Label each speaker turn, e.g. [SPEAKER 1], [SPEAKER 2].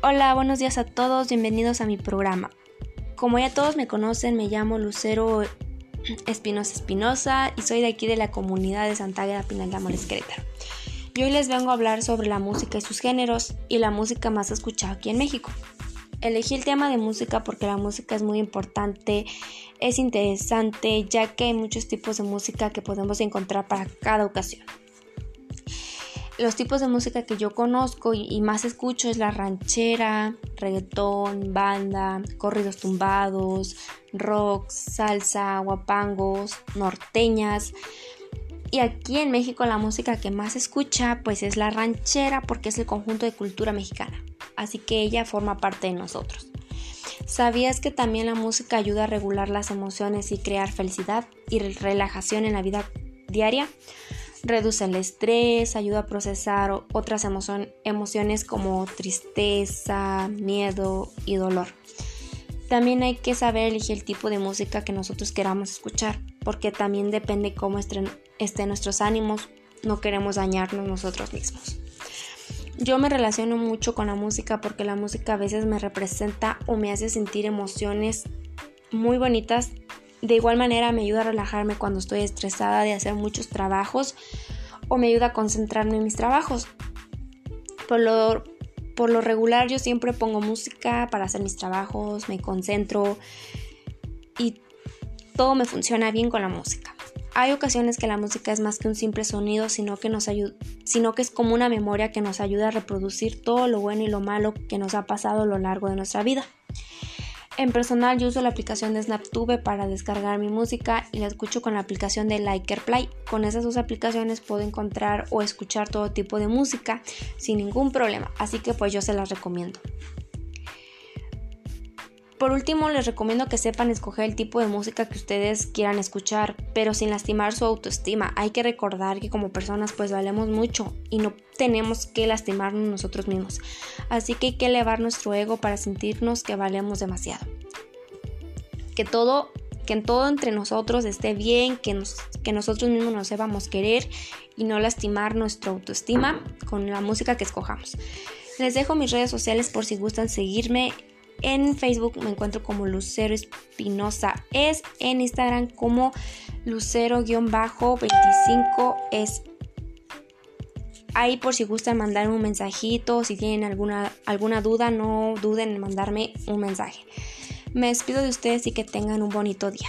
[SPEAKER 1] Hola, buenos días a todos, bienvenidos a mi programa. Como ya todos me conocen, me llamo Lucero Espinosa Espinosa y soy de aquí de la comunidad de Santa Águeda Pinal de Querétaro. Y hoy les vengo a hablar sobre la música y sus géneros y la música más escuchada aquí en México. Elegí el tema de música porque la música es muy importante, es interesante, ya que hay muchos tipos de música que podemos encontrar para cada ocasión los tipos de música que yo conozco y, más escucho es la ranchera, reggaetón, banda, corridos tumbados, rock, salsa, guapangos, norteñas. Y aquí en México la música que más escucha pues es la ranchera porque es el conjunto de cultura mexicana. Así que ella forma parte de nosotros. ¿Sabías que también la música ayuda a regular las emociones y crear felicidad y relajación en la vida diaria? Reduce el estrés, ayuda a procesar otras emociones como tristeza, miedo y dolor. También hay que saber elegir el tipo de música que nosotros queramos escuchar, porque también depende cómo estén, nuestros ánimos, no queremos dañarnos nosotros mismos. Yo me relaciono mucho con la música porque la música a veces me representa o me hace sentir emociones muy bonitas de igual manera me ayuda a relajarme cuando estoy estresada de hacer muchos trabajos o me ayuda a concentrarme en mis trabajos. Por lo, por lo regular yo siempre pongo música para hacer mis trabajos, me concentro y todo me funciona bien con la música. Hay ocasiones que la música es más que un simple sonido, sino que, nos sino que es como una memoria que nos ayuda a reproducir todo lo bueno y lo malo que nos ha pasado a lo largo de nuestra vida. En personal yo uso la aplicación de SnapTube para descargar mi música y la escucho con la aplicación de Liker Play. Con esas dos aplicaciones puedo encontrar o escuchar todo tipo de música sin ningún problema, así que pues yo se las recomiendo. Por último, les recomiendo que sepan escoger el tipo de música que ustedes quieran escuchar, pero sin lastimar su autoestima. Hay que recordar que como personas pues valemos mucho y no tenemos que lastimarnos nosotros mismos. Así que hay que elevar nuestro ego para sentirnos que valemos demasiado. Que todo que en todo entre nosotros esté bien, que, que nosotros mismos nos sepamos querer y no lastimar nuestra autoestima con la música que escojamos. Les dejo mis redes sociales por si gustan seguirme en Facebook me encuentro como Lucero Espinosa. Es en Instagram como Lucero-25 es ahí por si gustan mandarme un mensajito, si tienen alguna, alguna duda, no duden en mandarme un mensaje. Me despido de ustedes y que tengan un bonito día.